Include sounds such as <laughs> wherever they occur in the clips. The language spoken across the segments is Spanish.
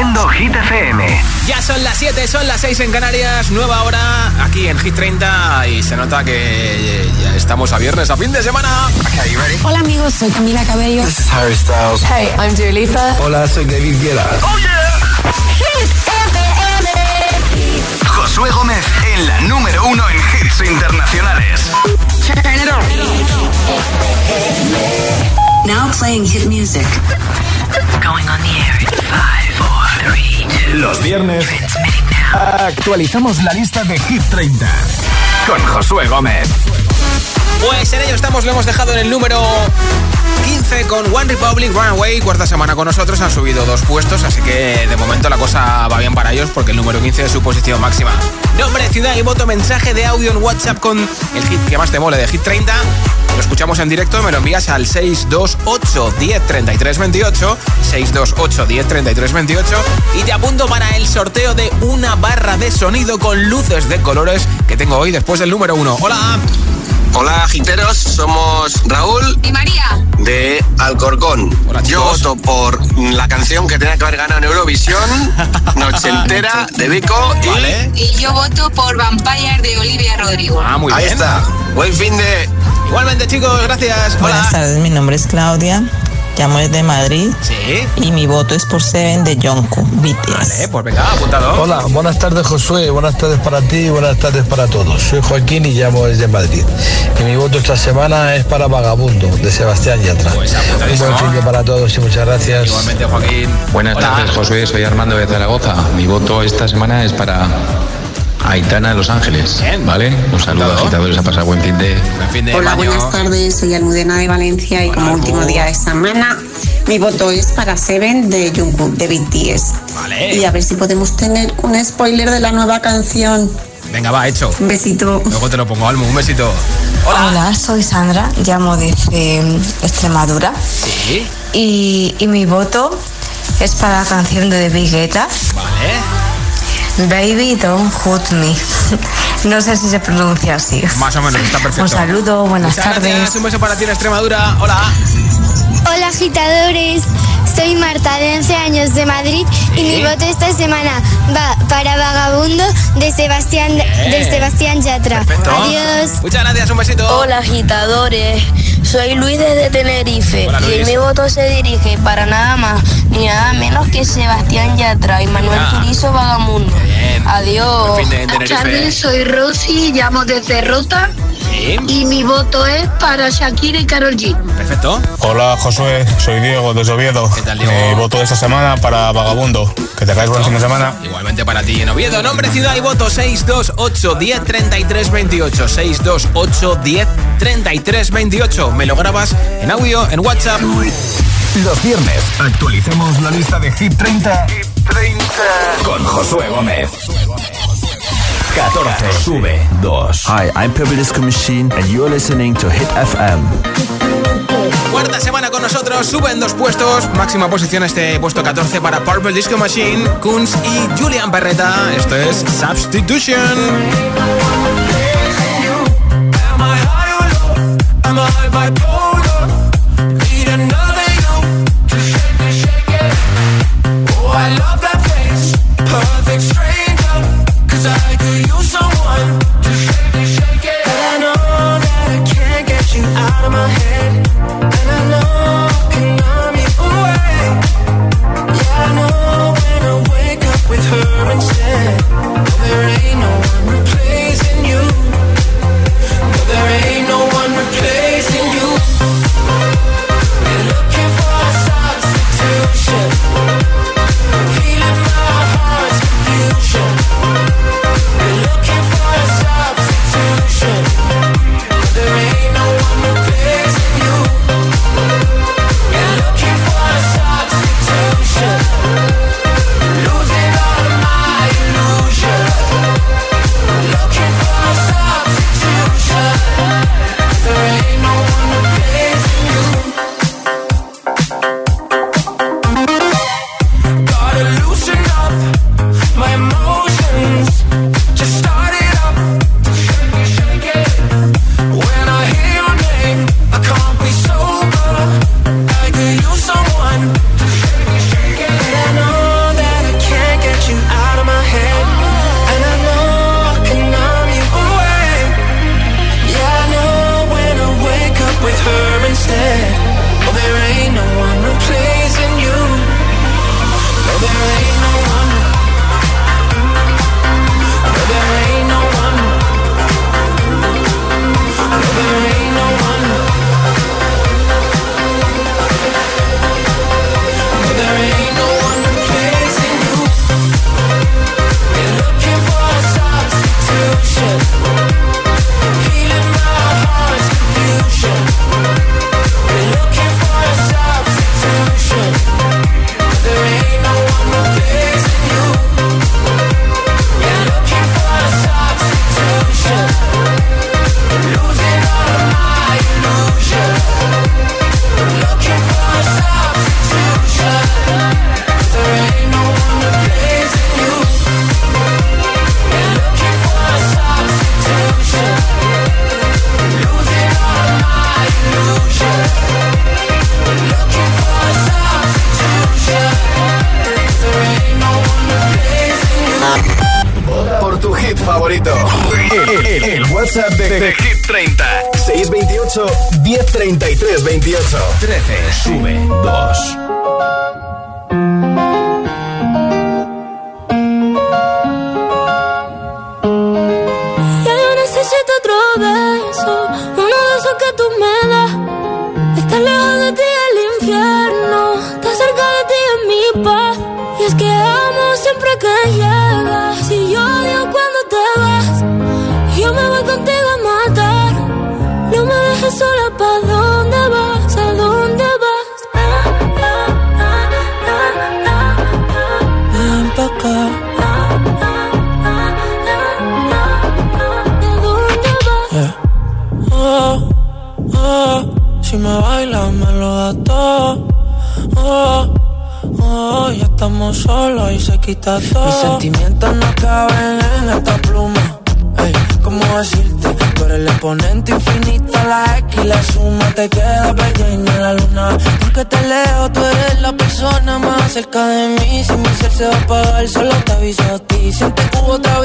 Haciendo Hit FM. Ya son las 7, son las 6 en Canarias, nueva hora aquí en Hit 30 y se nota que ya estamos a viernes, a fin de semana. Hola amigos, soy Camila Cabello. This is Harry Styles. Hey, I'm Dua Lipa. Hola, soy David Guetta. Oh yeah. Hit FM. Josué Gómez en la número uno en hits internacionales. Now playing hit music. Going on the air in five, four, three, two. Los viernes actualizamos la lista de Hit 30 con Josué Gómez. Pues en ello estamos, lo hemos dejado en el número 15 con One Republic Runaway, cuarta semana con nosotros, han subido dos puestos, así que de momento la cosa va bien para ellos porque el número 15 es su posición máxima. Nombre, ciudad y voto, mensaje de audio en WhatsApp con el hit que más te mole de Hit 30. Lo escuchamos en directo, me lo envías al 628 10 33 28, 628 10 33 28 y te apunto para el sorteo de una barra de sonido con luces de colores que tengo hoy después del número 1. Hola. Hola, giteros, somos Raúl y María de Alcorcón. Hola, Yo voto por la canción que tenía que haber ganado en Eurovisión, <laughs> Noche entera, de Vico. Y Vale. y yo voto por Vampire de Olivia Rodrigo. Ah, muy ahí bien. está. Buen fin de. Igualmente, chicos, gracias. Hola. Buenas tardes, mi nombre es Claudia, llamo desde Madrid Sí. y mi voto es por Seven de Jungkook, BTS. Vale, pues venga, apuntado. Hola, buenas tardes Josué, buenas tardes para ti y buenas tardes para todos. Soy Joaquín y llamo desde Madrid. Y mi voto esta semana es para Vagabundo, de Sebastián Yatra. Pues Un buen fin de para todos y muchas gracias. Igualmente, Joaquín. Buenas Hola. tardes, Josué. Soy Armando de Zaragoza. Mi voto esta semana es para Aitana de Los Ángeles. Bien. ¿Vale? Un saludo, agitadores. A pasar buen fin de. Buen fin de Hola, baño. buenas tardes. Soy Almudena de Valencia y como último día de semana, mi voto es para Seven de Jungkook, de BTS. Vale. Y a ver si podemos tener un spoiler de la nueva canción. Venga, va, hecho. Un besito. Luego te lo pongo, Almu. Un besito. Hola. Hola, soy Sandra, llamo desde Extremadura Sí. y, y mi voto es para la canción de Guetta, Vale. Baby Don't Hurt Me. No sé si se pronuncia así. Más o menos, está perfecto. Un saludo, buenas Muchas tardes. gracias. Un beso para ti en Extremadura. Hola. Hola agitadores, soy Marta de 11 años de Madrid y mi voto esta semana va para Vagabundo de Sebastián de Sebastián Yatra. Perfecto. Adiós. Muchas gracias. Un besito. Hola agitadores, soy Luis desde Tenerife Hola, Luis. y mi voto se dirige para nada más ni nada menos que Sebastián Yatra y Manuel Ah. Turizo Vagamundo. Bien. Adiós. Tenerife. soy Rosy, llamo desde Rota Sí. y mi voto es para Shakira y Karol G. Perfecto. Hola Josué, soy Diego desde Oviedo. ¿Qué tal, Diego? Mi voto de esta semana para Vagabundo. Que te buen fin de semana. Igualmente para ti en Oviedo. Nombre, ciudad y voto 628 10 33 28. 628 10 33 28. Me lo grabas en audio, en WhatsApp. Los viernes actualicemos la lista de Hit 30, con Josué Gómez. 14 sube 2. Hi, I'm Purple Disco Machine, and you're listening to Hit FM. Cuarta semana con nosotros, suben dos puestos. Máxima posición este puesto 14 para Purple Disco Machine, Kunz y Julian Berreta. Esto es Substitution.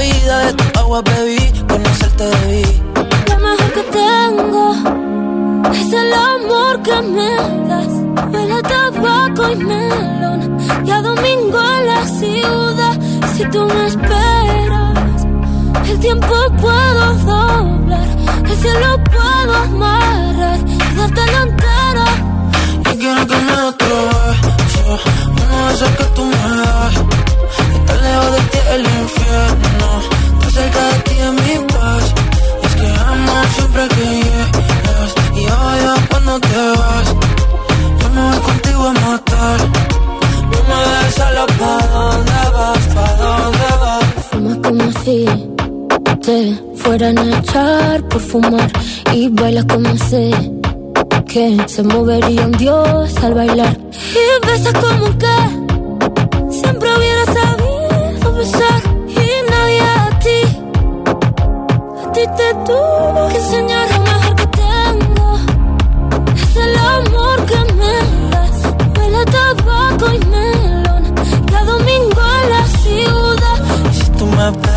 Vida, de tu agua bebí, conocerte debí. Lo mejor que tengo es el amor que me das Huele a tabaco y melón y a domingo en la ciudad. Si tú me esperas, el tiempo puedo doblar, el cielo puedo amarrar y darte la entera. Y quiero que me beso, uno de esos que tú me das. Lejos de ti el infierno, estar cerca de ti es mi paz. Y es que amo siempre que llegas. Y odio cuando te vas. Me voy contigo a matar. No me dejes solo pa' dónde vas, pa' dónde vas. Fuma como si te fueran a echar por fumar. Y bailas como sé que se movería un dios al bailar. Y besas como que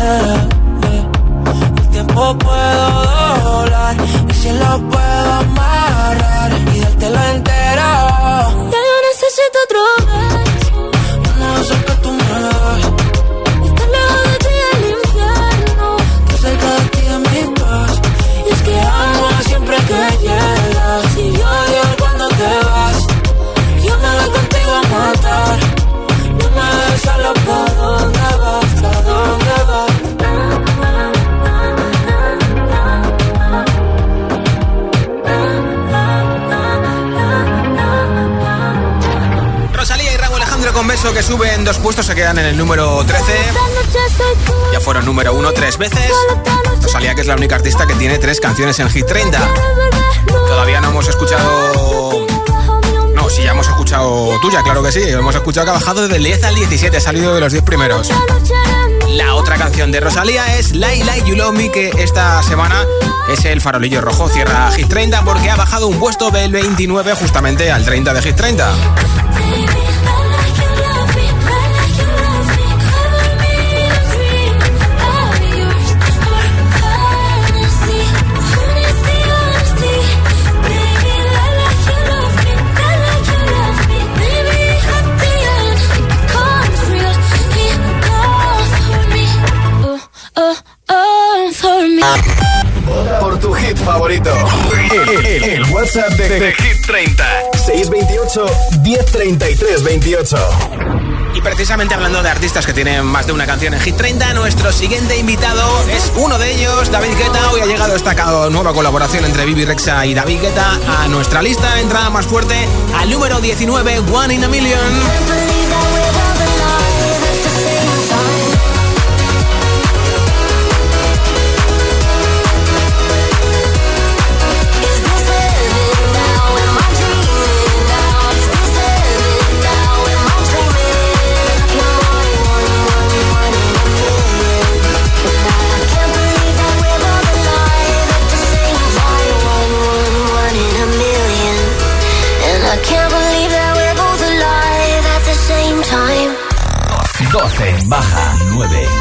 el tiempo puedo doblar. Y si lo puedo amarrar y darte la con beso que suben dos puestos, se quedan en el número 13. Ya fueron número uno tres veces. Rosalía que es la única artista que tiene tres canciones en Hit 30. Todavía no hemos escuchado si ya hemos escuchado tuya, claro que sí. Hemos escuchado que ha bajado el 10 al 17, ha salido de los 10 primeros. La otra canción de Rosalía es Like Like You Love Me, que esta semana es el farolillo rojo. Cierra Hit 30 porque ha bajado un puesto del 29 justamente al 30 de Hit 30. Favorito. El, WhatsApp de, Hit 30. 628 1033 28. Y precisamente hablando de artistas que tienen más de una canción en Hit 30, nuestro siguiente invitado es uno de ellos, David Guetta. Hoy ha llegado esta nueva colaboración entre Bibi Rexa y David Guetta a nuestra lista, entrada más fuerte al número 19, One in a Million. 12. Baja. 9.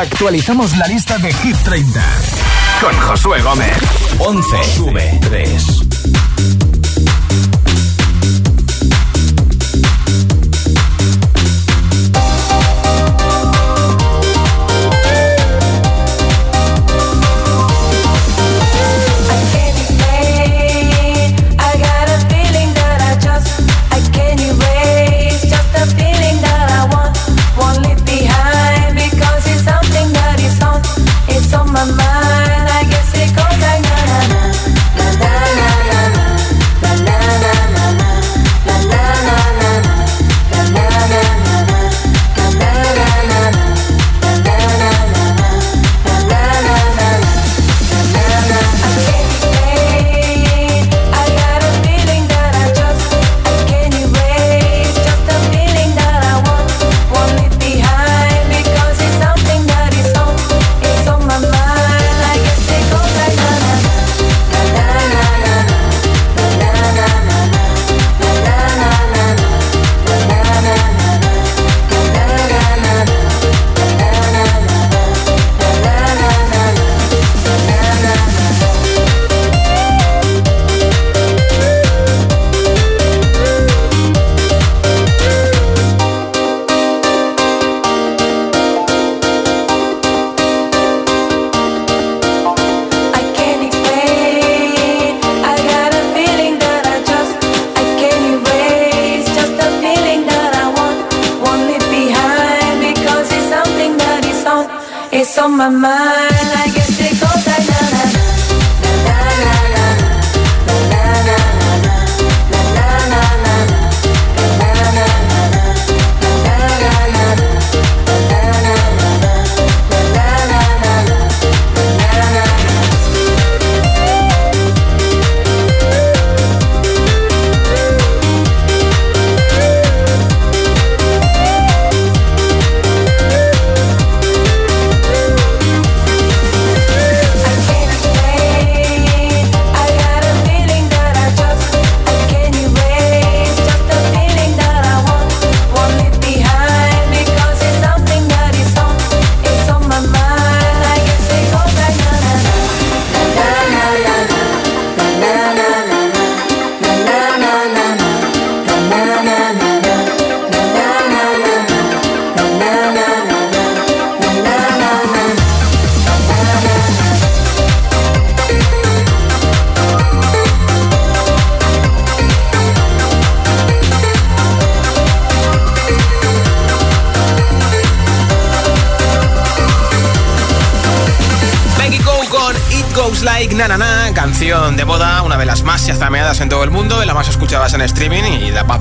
Actualizamos la lista de Hit 30 con Josué Gómez. 11 sube 3. on my mind.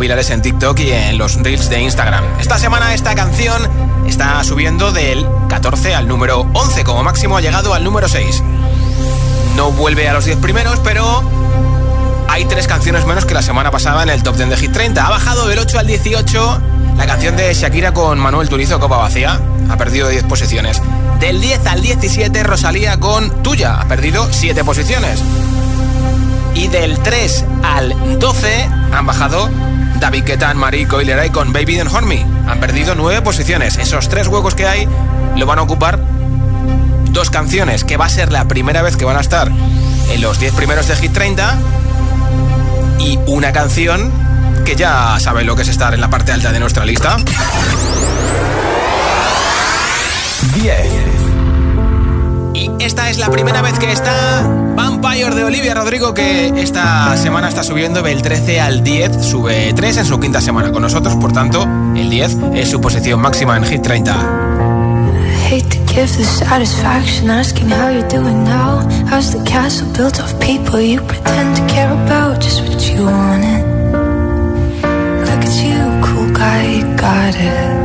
En TikTok y en los reels de Instagram. Esta semana esta canción está subiendo del 14 al número 11, como máximo ha llegado al número 6. No vuelve a los 10 primeros, pero hay tres canciones menos que la semana pasada en el top 10 de Hit 30. Ha bajado del 8 al 18 la canción de Shakira con Manuel Turizo, Copa Vacía. Ha perdido 10 posiciones. Del 10 al 17, Rosalía con Tuya. Ha perdido 7 posiciones. Y del 3 al 12 han bajado David Guetta, Marie Coileray con Baby Don't Me. Han perdido 9 posiciones. Esos tres huecos que hay lo van a ocupar dos canciones, que va a ser la primera vez que van a estar en los 10 primeros de Hit 30. Y una canción que ya saben lo que es estar en la parte alta de nuestra lista. 10. Y esta es la primera vez que está Vampire de Olivia Rodrigo, que esta semana está subiendo del 13 al 10, sube 3 en su quinta semana con nosotros, por tanto, el 10 es su posición máxima en Hit 30. hate to give the satisfaction asking how you're doing now. How's the castle built of people you pretend to care about? Just what you wanted. Look at you, cool guy, you got it.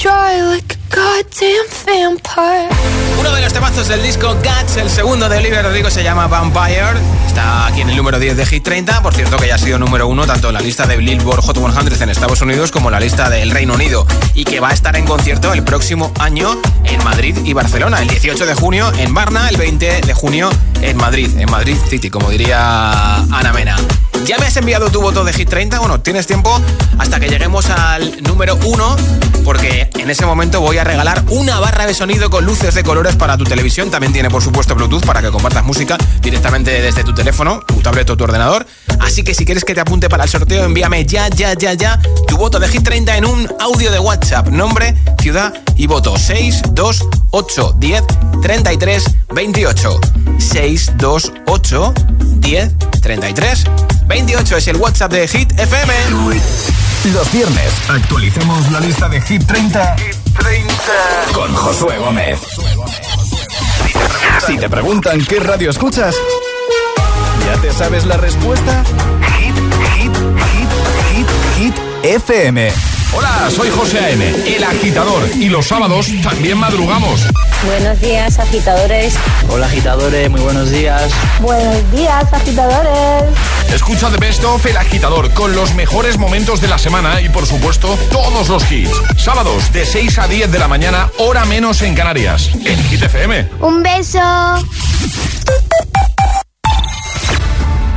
Dry like a goddamn vampire. Uno de los temazos del disco Guts, el segundo de Olivia Rodrigo se llama Vampire. Está aquí en el número 10 de Hit 30. Por cierto, que ya ha sido número uno tanto en la lista de Billboard Hot 100 en Estados Unidos como en la lista del Reino Unido. Y que va a estar en concierto el próximo año en Madrid y Barcelona. El 18 de junio en Varna, el 20 de junio en Madrid. En Madrid City, como diría Ana Mena. ¿Ya me has enviado tu voto de Hit 30? Bueno, tienes tiempo hasta que lleguemos al número 1 porque en ese momento voy a regalar una barra de sonido con luces de para tu televisión. También tiene, por supuesto, Bluetooth para que compartas música directamente desde tu teléfono, tu tablet o tu ordenador. Así que si quieres que te apunte para el sorteo, envíame ya, ya, ya, ya tu voto de Hit 30 en un audio de WhatsApp. Nombre, ciudad y voto. 628 10 33 28. 628 10 33 28 es el WhatsApp de Hit FM. Los viernes actualicemos la lista de Hit 30, con Josué Gómez. Si te preguntan qué radio escuchas, ¿ya te sabes la respuesta? Hit, hit, hit, hit, hit, FM. Hola, soy José A.M., el agitador, y los sábados también madrugamos. Buenos días, agitadores. Hola, agitadores, muy buenos días. Buenos días, agitadores. Escucha The Best of El Agitador con los mejores momentos de la semana y, por supuesto, todos los hits. Sábados de 6 a 10 de la mañana, hora menos en Canarias. En Hit FM. Un beso.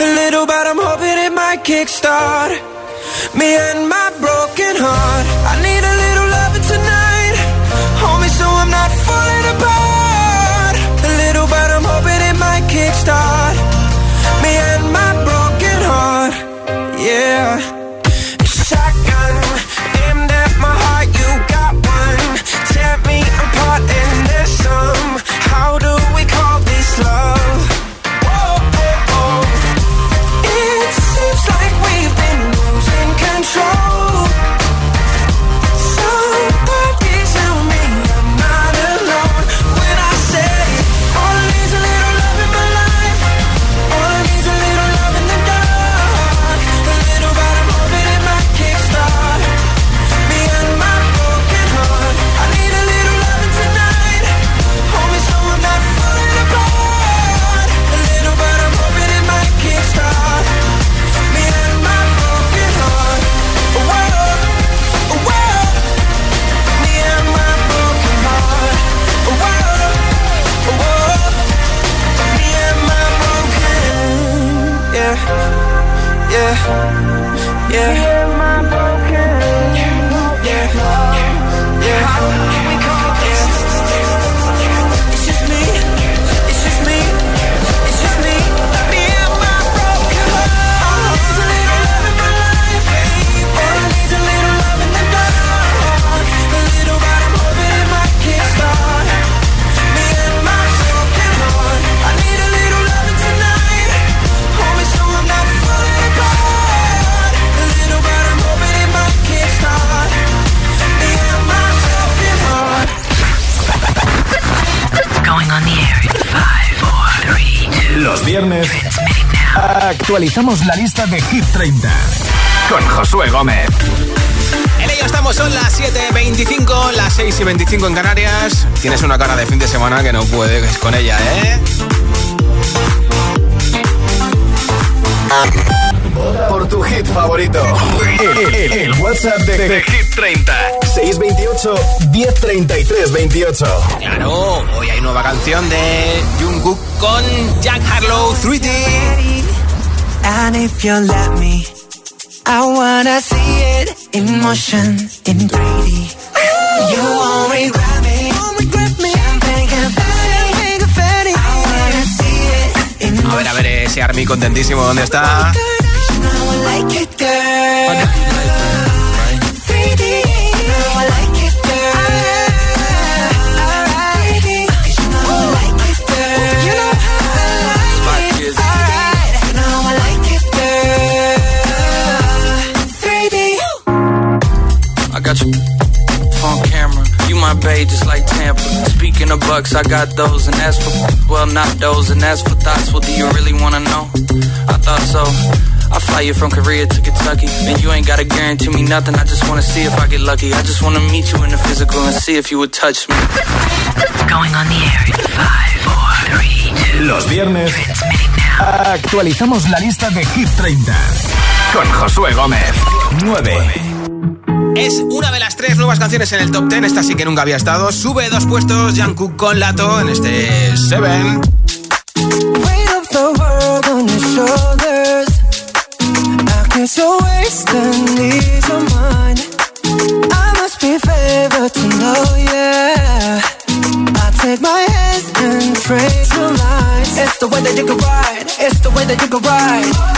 A little, but I'm hoping it might kickstart me and my broken heart. I need a little loving tonight. Hold me so I'm not falling apart. Actualizamos la lista de Hit 30 con Josué Gómez. En ello estamos, son las 7.25, las 6 y 25 en Canarias. Tienes una cara de fin de semana que no puedes con ella, ¿eh? Por tu hit favorito. El, el- el WhatsApp de, de Hit 30. 628 1033 28. Claro, hoy hay nueva canción de Jungkook con Jack Harlow 3D. And if you let me, I wanna see it in motion, in 3D. You won't regret me. A ver, a ver, ese Army contentísimo, ¿dónde está? My babe, just like Tampa. Speaking of bucks, I got those, and that's for well, not those, and that's for thoughts. Well, do you really wanna know? I thought so. I fly you from Korea to Kentucky, and you ain't gotta guarantee me nothing. I just wanna see if I get lucky. I just wanna meet you in the physical and see if you would touch me. Going on the air in five, four, three, two. Los viernes actualizamos la lista de Hit 30 con Josué Gómez. 9. Es una de las tres nuevas canciones en el top 10. Esta sí que nunca había estado. Sube dos puestos Jungkook con Lato en este 7. Weight of the world on your shoulders. you're wasting these of mine. I must be favored to know, yeah. I take my hands and trace the lines. It's the way that you can ride. It's the way that you can ride.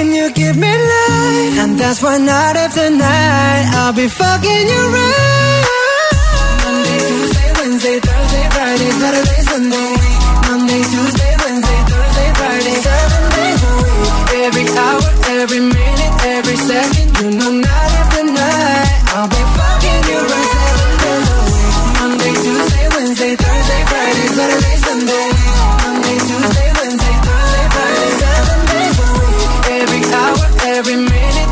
and you give me life. And that's why night after night I'll be fucking you right. Monday, Tuesday, Wednesday, Thursday, Friday, Saturday, Sunday. Monday, Tuesday, Wednesday, Thursday, Friday, seven days a week. Every hour, every minute, every second, you know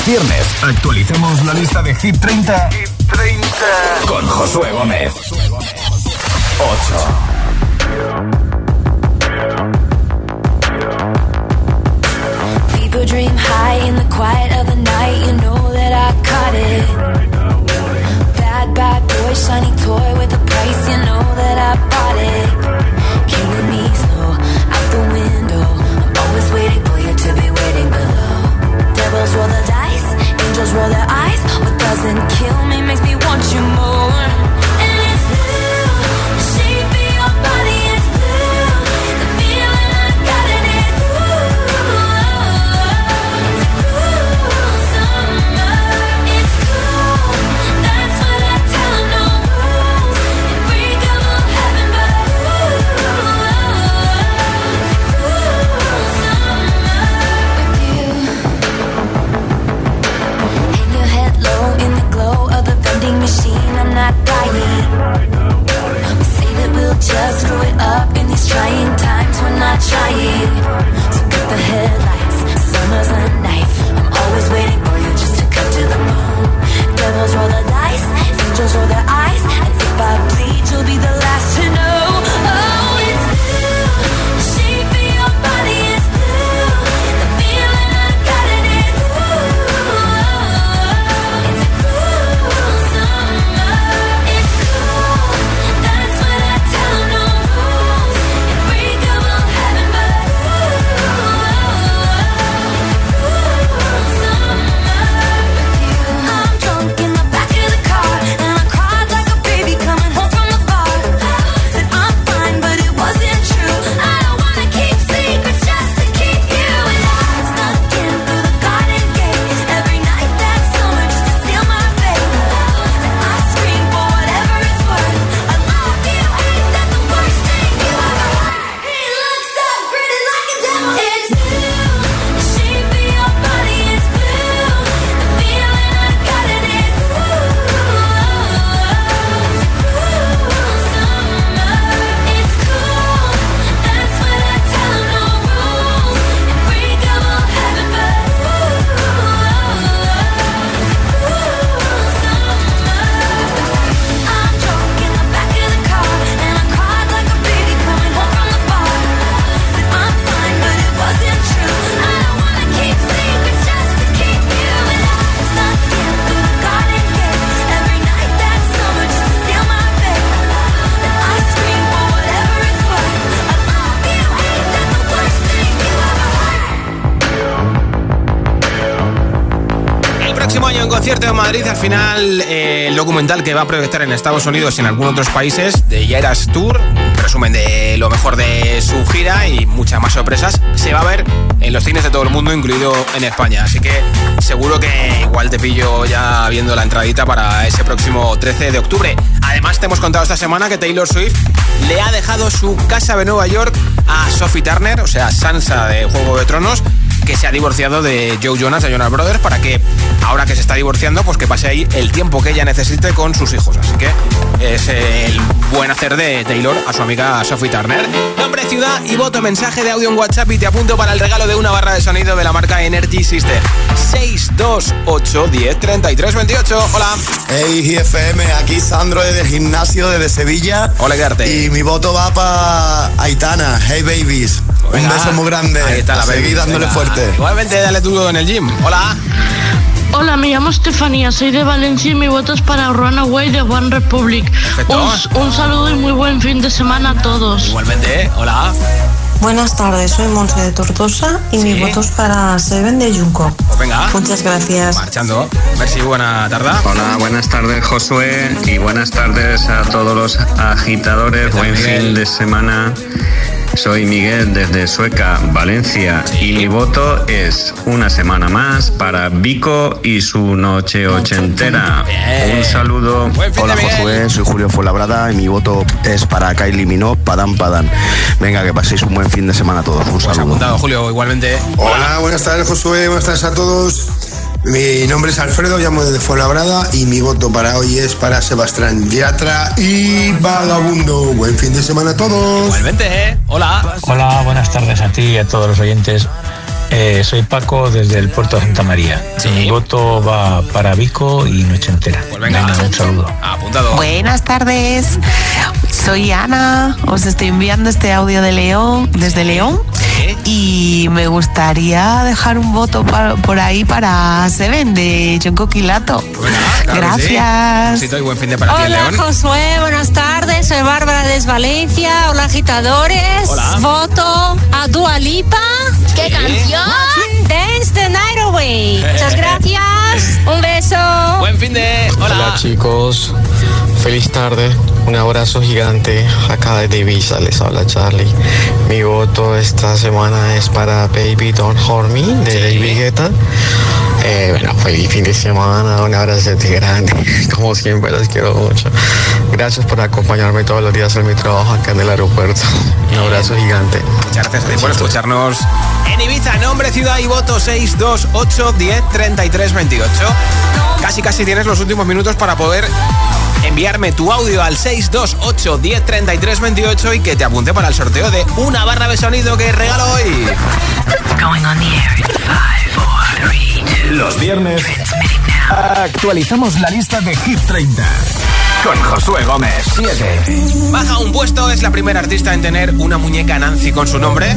Los viernes actualicemos la lista de Hit 30, con Josué Gómez. 8. Que va a proyectar en Estados Unidos y en algunos otros países de Yeras Tour, resumen de lo mejor de su gira y muchas más sorpresas, se va a ver en los cines de todo el mundo, incluido en España. Así que seguro que igual te pillo ya viendo la entradita para ese próximo 13 de octubre. Además, te hemos contado esta semana que Taylor Swift le ha dejado su casa de Nueva York a Sophie Turner, o sea, Sansa de Juego de Tronos, que se ha divorciado de Joe Jonas, de Jonas Brothers, para que ahora que se está divorciando, pues que pase ahí el tiempo que ella necesite con sus hijos. Así que es el buen hacer de Taylor a su amiga Sophie Turner. Nombre, ciudad y voto, mensaje de audio en WhatsApp y te apunto para el regalo de una barra de sonido de la marca Energy System. 628 10 33 28. Hola. Hey, GFM, aquí Sandro desde el gimnasio desde Sevilla. Hola, Garte. Y mi voto va para Aitana. Hey, babies. Un beso muy grande. Ahí está la Seguid dándole fuerte. Igualmente, dale tú en el gym. Hola. Hola, me llamo Estefanía, soy de Valencia y mi voto es para Runaway de One Republic. Un, un, saludo y muy buen fin de semana a todos. Igualmente, hola. Buenas tardes, soy Monse de Tortosa y mi voto es para Seven de Junco. Pues venga. Muchas gracias. Marchando. Merci, buena tarde. Hola, buenas tardes Josué y buenas tardes a todos los agitadores. Buen fin de semana. Soy Miguel desde Sueca, Valencia, y mi voto es una semana más para Vico y su noche ochentera. Un saludo. Hola Josué, soy Julio Fuenlabrada y mi voto es para Kylie Minogue, Padán Padán. Venga, que paséis un buen fin de semana a todos. Un saludo. Apuntado, Julio, igualmente. Hola, buenas tardes Josué, buenas tardes a todos. Mi nombre es Alfredo, llamo desde Fuenlabrada y mi voto para hoy es para Sebastián Yatra y Vagabundo. Buen fin de semana a todos. Igualmente, ¿eh? Hola. Hola, buenas tardes a ti y a todos los oyentes. Eh, soy Paco desde el puerto de Santa María. Mi voto va para Vico y Noche Entera. Pues venga, venga un saludo. Apuntado. Buenas tardes. Soy Ana. Os estoy enviando este audio de León, desde León. Y me gustaría dejar un voto por ahí para Seven de John Coquilato. Claro que sí. Gracias. Besito y buen fin de para ti en Hola León. Josué, buenas tardes, soy Bárbara desde Valencia, hola agitadores, Hola. voto a Dua Lipa. ¿Qué canción? Dance the Night Away. Muchas <laughs> gracias, un beso. Buen fin de. Hola. Hola chicos, feliz tarde, un abrazo gigante acá de Ibiza, les habla Charlie. Mi voto esta semana es para Baby Don't Hurt Me de David Guetta. Eh, bueno, feliz fin de semana, un abrazo grande, <laughs> como siempre los quiero mucho. Gracias por acompañarme todos los días en mi trabajo acá en el aeropuerto. Un abrazo gigante. Muchas gracias a ti por escucharnos Nombre, ciudad y voto 628 10 33 28. Casi, casi tienes los últimos minutos para poder enviarme tu audio al 628 10 33 28 y que te apunte para el sorteo de una barra de sonido que regalo hoy. Going on the air in five, four, three, two. Los viernes actualizamos la lista de Hit 30 con Josué Gómez. 7. Baja un puesto, es la primera artista en tener una muñeca Nancy con su nombre.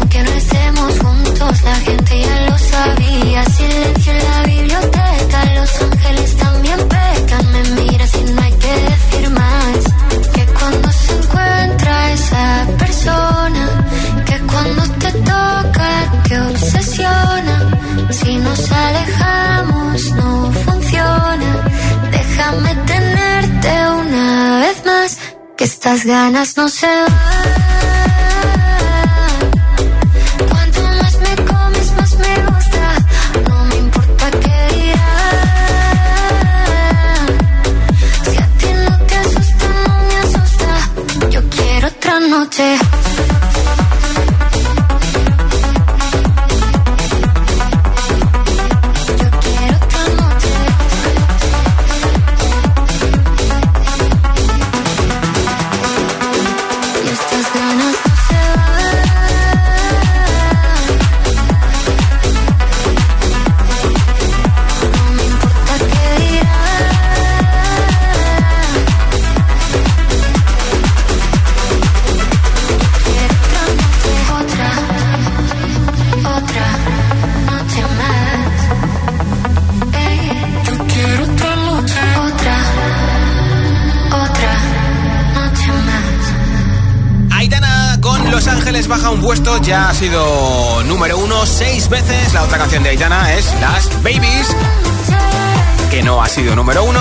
Obsesiona, si nos alejamos, no funciona. Déjame tenerte una vez más, que estas ganas no se van. Cuanto más me comes, más me gusta. No me importa qué dirás. Si a ti no te asusta, no me asusta. Yo quiero otra noche. Ya ha sido número uno seis veces. La otra canción de Aitana es Las Babies, que no ha sido número uno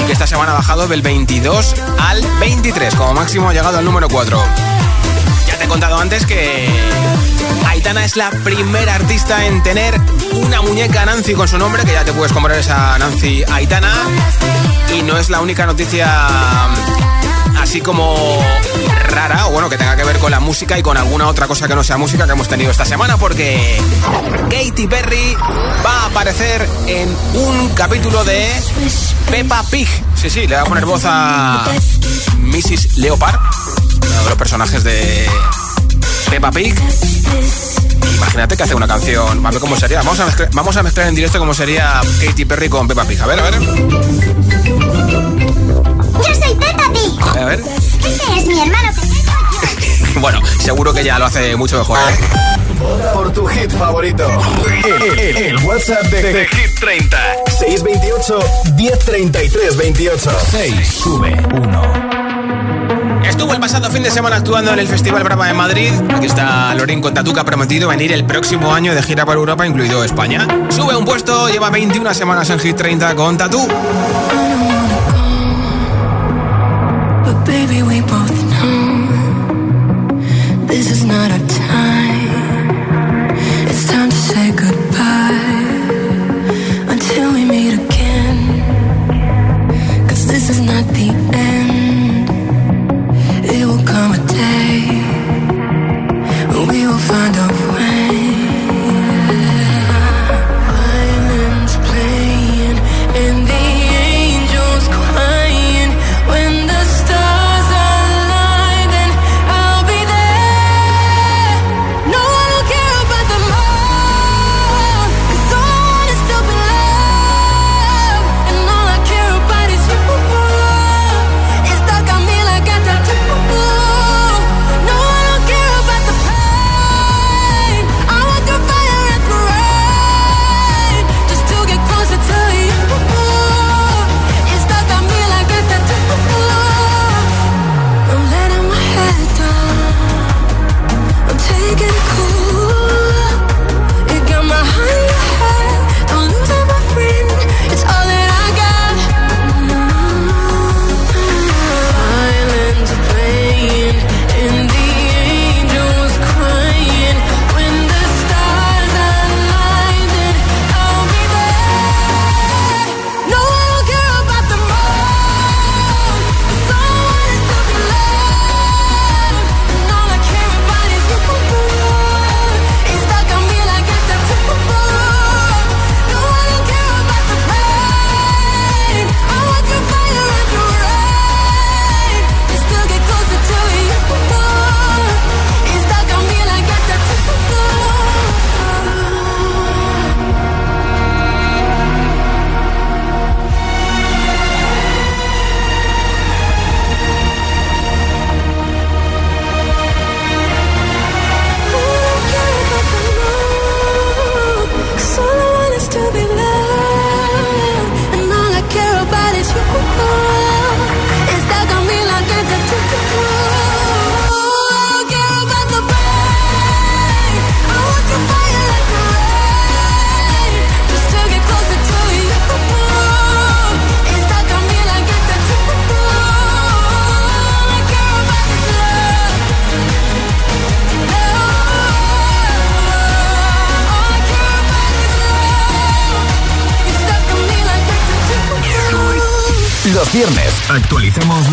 y que esta semana ha bajado del 22 al 23. Como máximo ha llegado al número 4. Ya te he contado antes que Aitana es la primera artista en tener una muñeca Nancy con su nombre, que ya te puedes comprar esa Nancy Aitana. Y no es la única noticia así como rara, o bueno, que tenga que ver con la música y con alguna otra cosa que no sea música que hemos tenido esta semana, porque Katy Perry va a aparecer en un capítulo de Peppa Pig. Sí, sí, le va a poner voz a Mrs. Leopard, uno de los personajes de Peppa Pig. Imagínate que hace una canción. A ver cómo sería. Vamos a, mezclar, vamos a mezclar en directo cómo sería Katy Perry con Peppa Pig. A ver, a ver. A ver. Este es mi hermano bueno, seguro que ya lo hace mucho mejor. Por tu hit favorito. El, WhatsApp de, Hit 30. 628 1033 28. 6 sube 1. Estuvo el pasado fin de semana actuando en el Festival Brava de Madrid. Aquí está Lorín con Tatu que ha prometido venir el próximo año de gira por Europa, incluido España. Sube un puesto, lleva 21 semanas en Hit 30 con Tatu. Baby, we both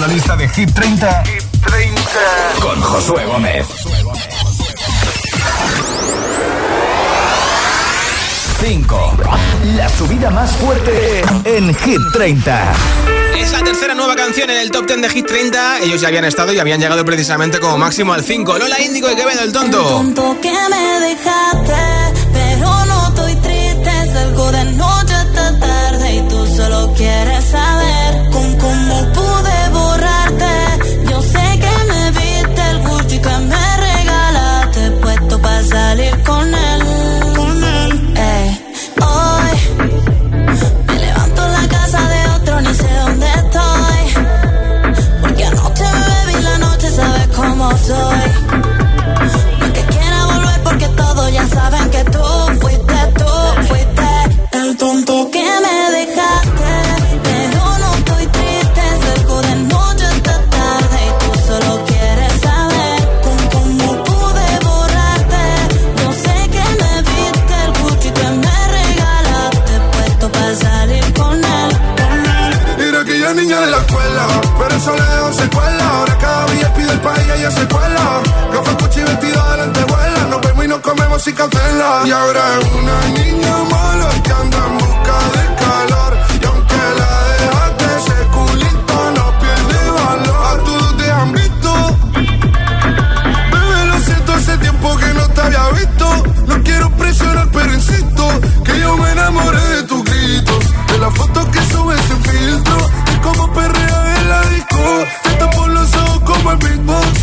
la lista de Hit 30, Hit 30. Con Josué Gómez. 5. La subida más fuerte en Hit 30. Es la tercera nueva canción en el top 10 de Hit 30. Ellos ya habían estado y habían llegado precisamente como máximo al 5. Lola Índigo y Quevedo el tonto. El tonto que me dejaste, pero no estoy triste. Salgo de noche hasta tarde y tú solo quieres saber con cómo tonto que me dejaste. Pero no estoy triste, salgo de noche hasta tarde y tú solo quieres saber con cómo pude borrarte. Yo sé que me viste el Gucci que me regalaste, puesto para salir con él. Era aquella niña de la escuela, pero eso le dejó secuela. Ahora cada día pide el país y ella se cuela. Café lentejuela. Sin. Y ahora es una niña mala que anda en busca de calor. Y aunque la dejaste, ese culito no pierde valor. A todos te han visto. Bebé, lo siento, hace tiempo que no te había visto. No quiero presionar, pero insisto que yo me enamoré de tus gritos. De las fotos que subes sin filtro. Y como perrea en la disco. Te tapo los ojos como el beatbox.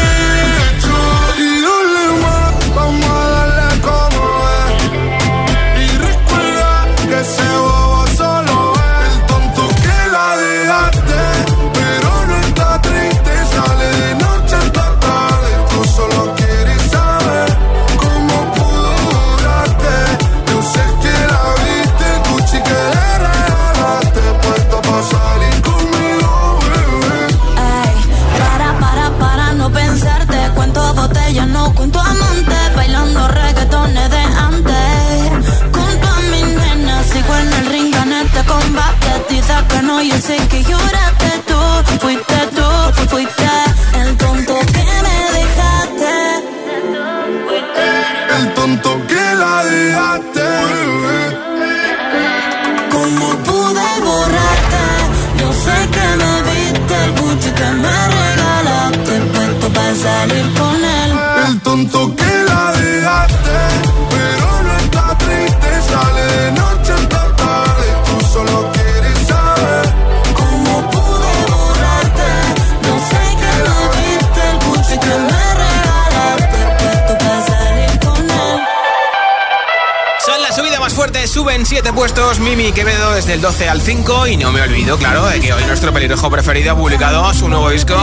Desde el 12 al 5. Y no me olvido, claro, de que hoy nuestro pelirrojo preferido ha publicado su nuevo disco,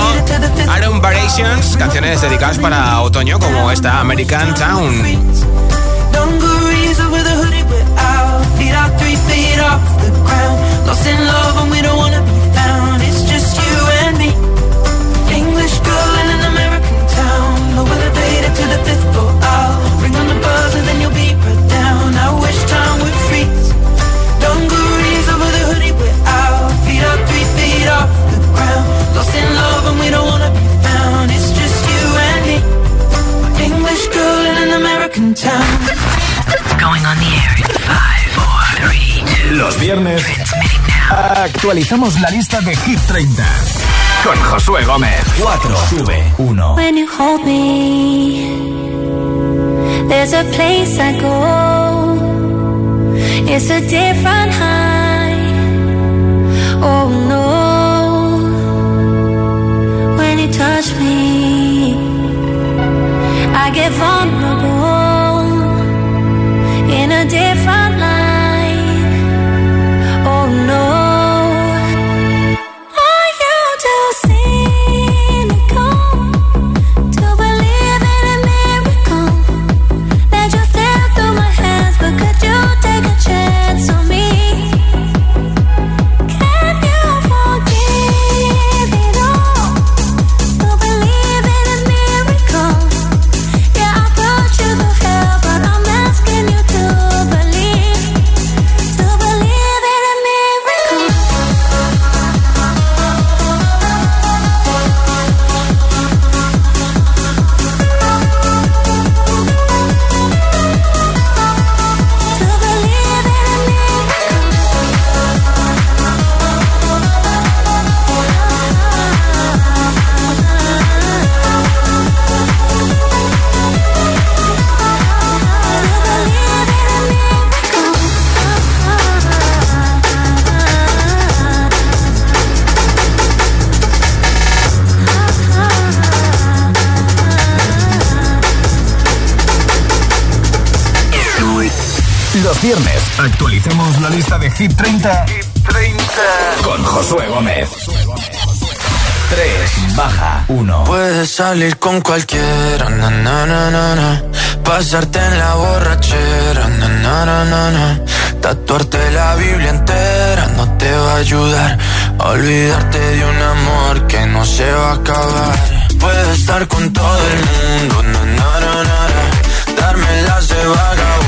Aaron Variations, canciones dedicadas para otoño, como esta American Town. Going on the air in five, four, three, two. Los viernes actualizamos la lista de Hit 30 con Josué Gómez. 4 sube 1. When you hold me, there's a place I go. It's a different high. Oh no. When you touch me, I get vulnerable different los viernes. Actualicemos la lista de Hit 30, Hit 30. con Josué Gómez. 3 baja 1 Puedes salir con cualquiera, na, na, na, na, pasarte en la borrachera, na, na, na, na, tatuarte la Biblia entera no te va a ayudar. A olvidarte de un amor que no se va a acabar. Puedes estar con todo el mundo, na, na, na, na, darme las de vagabundo,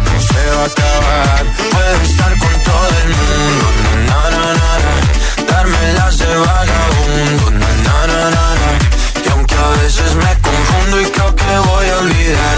se va a acabar. Puedes estar con todo el mundo, na, na, na, na. darme las de vagabundo, na, na, na, na, na. y aunque a veces me confundo y creo que voy a olvidar,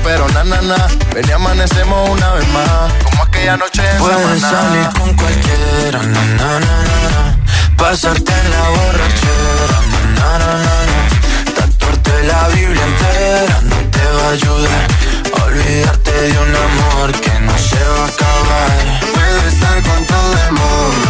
pero na, na, na. Ven y amanecemos una vez más, como aquella noche en Puedes salir con cualquiera, na, na, na, na, na. pasarte en la borrachera, na, na, na, na, na. tatuarte la Biblia entera no te va a ayudar olvidarte de un amor que no se va a acabar. Puedes estar con todo el mundo,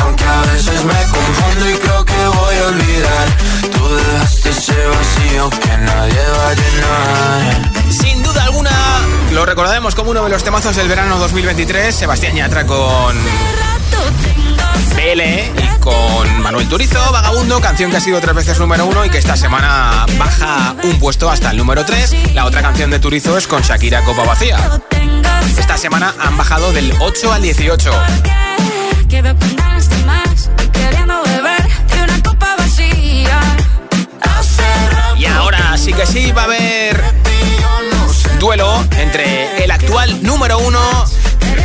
Aunque a veces me confundo y creo que voy a olvidar, tú dejaste ese que nadie va a llenar. Sin duda alguna, lo recordaremos como uno de los temazos del verano 2023. Sebastián Yatra con BL y con Manuel Turizo, Vagabundo, canción que ha sido tres veces número uno y que esta semana baja un puesto hasta el número 3. La otra canción de Turizo es con Shakira Copa Vacía. Esta semana han bajado del 8 al 18. Quedo con ganas de más, queriendo beber de una copa vacía. Y ahora sí que sí va a haber duelo entre el actual número uno.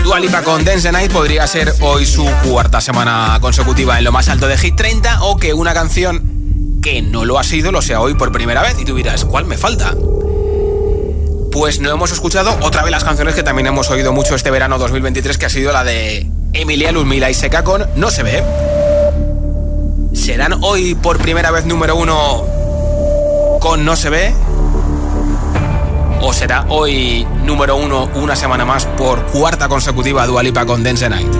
Dua Lipa con Dance the Night podría ser hoy su cuarta semana consecutiva en lo más alto de Hit 30 o que una canción que no lo ha sido lo sea hoy por primera vez y tú dirás, ¿cuál me falta? Pues no hemos escuchado otra vez las canciones que también hemos oído mucho este verano 2023 que ha sido la de Emilia Luzmila y Seca con No se ve. ¿Serán hoy por primera vez número uno con No se ve? ¿O será hoy número uno una semana más por cuarta consecutiva Dualipa con Dance Night?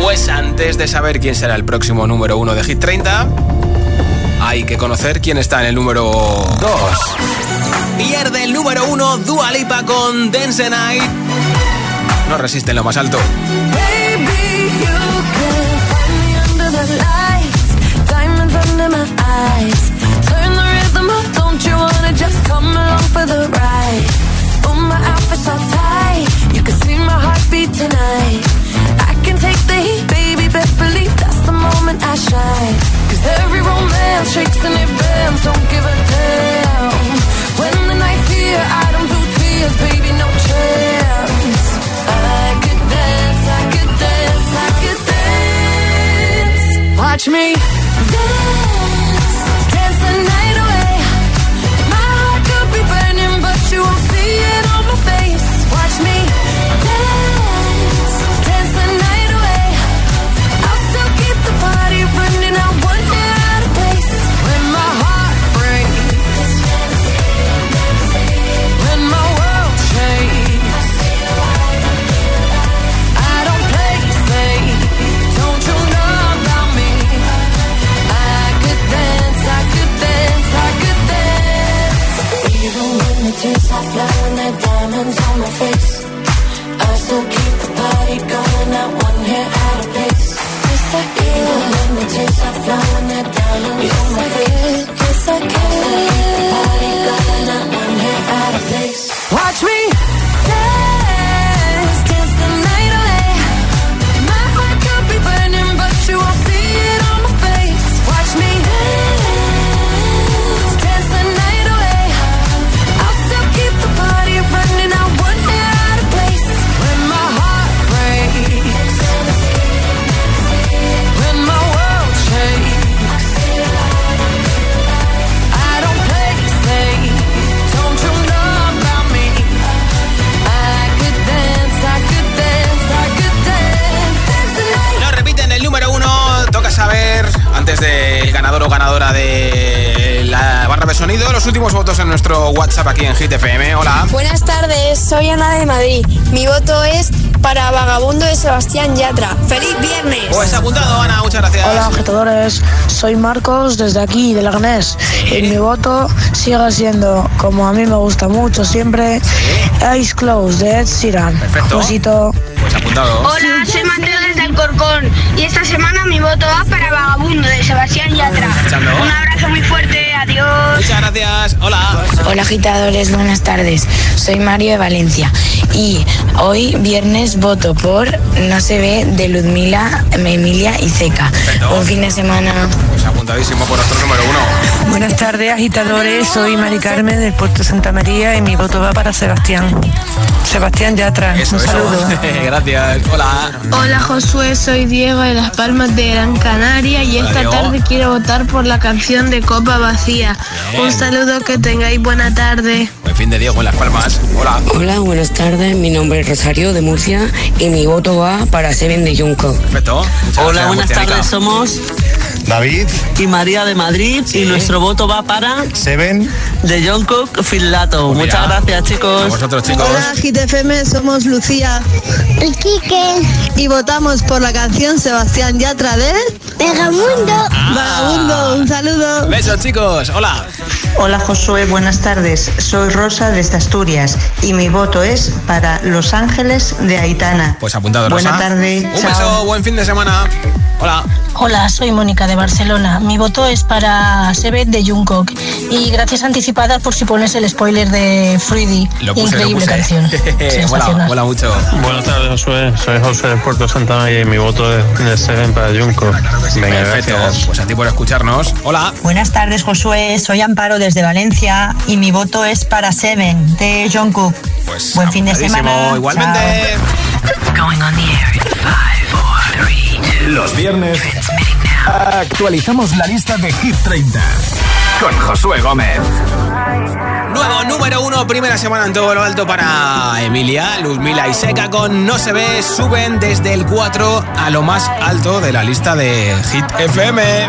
Pues antes de saber quién será el próximo número uno de Hit 30, hay que conocer quién está en el número 2. Pierde el número uno Dualipa con Dance Night. No resiste en lo más alto. Cause every romance shakes and it bends, don't give a damn. When the night's here, I don't do tears, baby, no chance. Watch me. dance, on my face. Aquí en Hit FM. Hola. Buenas tardes, soy Ana de Madrid. Mi voto es para Vagabundo de Sebastián Yatra. ¡Feliz viernes! Pues apuntado, Ana, muchas gracias. Hola, agitadores. Soy Marcos desde aquí, de Lagnés. Y mi voto sigue siendo, como a mí me gusta mucho siempre, Eyes Closed de Ed Sheeran. Perfecto. Besito. Pues apuntado. Hola, soy Mateo desde Alcorcón. Y esta semana mi voto va para Vagabundo de Sebastián Yatra. Un abrazo muy fuerte, adiós. Muchas gracias. Hola. Hola agitadores, buenas tardes. Soy Mario de Valencia y hoy viernes voto por No se ve de Ludmila, Emilia y Zeca. Buen fin de semana. Pues apuntadísimo por nuestro número uno. Buenas tardes, agitadores. Soy Mari Carmen del Puerto Santa María y mi voto va para Sebastián. Sebastián Yatra. Eso, Un eso. saludo. <laughs> gracias. Hola. Hola Josué, soy Diego de Las Palmas de Gran Canaria y Hola, esta Diego. tarde quiero votar por la canción de Copa Vacía. Bien. Un saludo, que tengáis buena tarde. Fin de Diego en Las Palmas. Hola. Hola, buenas tardes. Mi nombre es Rosario de Murcia y mi voto va para Seven de Junco. Perfecto. Muchas Hola, gracias, buenas tardes. Somos David, y María de Madrid y nuestro voto va para Seven. de John Cook Filato. Pues mira, Muchas gracias, A chicos. vosotros, chicos. GTFM, somos Lucía ¿Y Quique? y votamos por la canción Sebastián Yatra de Vagabundo. Vagabundo. Un saludo. Besos, chicos. Hola. Hola Josué, buenas tardes. Soy Rosa desde Asturias y mi voto es para Los Ángeles de Aitana. Pues apuntado, Buena Rosa. tarde. Un chao. beso, buen fin de semana. Hola. Hola, soy Mónica de Barcelona. Mi voto es para Sebet de Jungkook. Y gracias anticipadas por si pones el spoiler de Fruity. Lo puse, Increíble lo puse. canción. <laughs> mola mucho. Buenas tardes, Josué. Soy José de Puerto Santa María y mi voto es de Seven para Junco. Venga, Perfecto. gracias. Pues a ti por escucharnos. Hola. Buenas tardes Josué, soy Amparo desde Valencia y mi voto es para Seven de Jungkook. Pues Buen fin de semana. Igualmente. Going on the air in five, four, three, two. Los viernes actualizamos la lista de Hit 30 con Josué Gómez. Nuevo número uno, primera semana en todo lo alto para Emilia, Luzmila y Seca con No se ve, suben desde el 4 a lo más alto de la lista de Hit FM.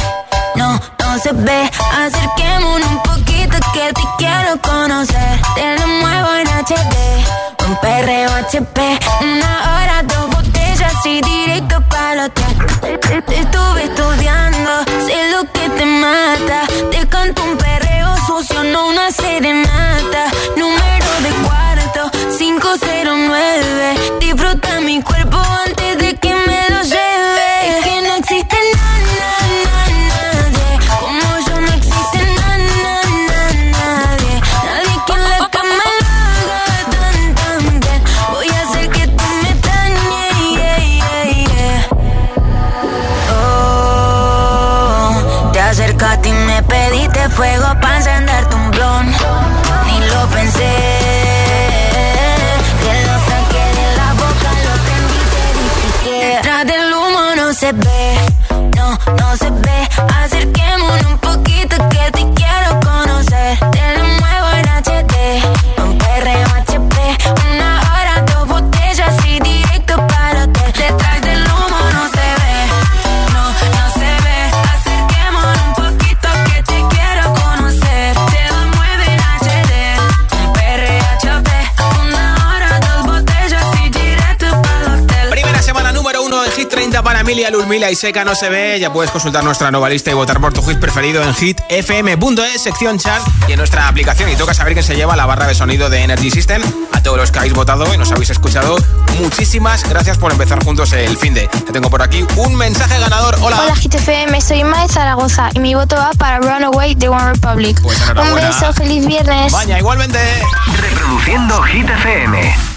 Se ve. Acerquémonos un poquito que te quiero conocer. Te lo muevo en HD. Un perreo HP. Una hora, dos botellas y directo para hotel. Te, estuve estudiando, sé lo que te mata. Te canto un perreo sucio, no una serenata. Número de cuarto, 509. Disfruta mi cuerpo antes de que me lo lleve. 30 para Emilia, Lulmila y Seca no se ve. Ya puedes consultar nuestra nueva lista y votar por tu hit preferido en hitfm.es, sección chat y en nuestra aplicación. Y toca saber que se lleva la barra de sonido de Energy System. A todos los que habéis votado y nos habéis escuchado, muchísimas gracias por empezar juntos el fin de. Te tengo por aquí un mensaje ganador. Hola. Hola GTFM, soy Mae Zaragoza y mi voto va para Runaway de One Republic. Pues Un beso, feliz viernes. Vaya, igualmente. Reproduciendo Hit FM.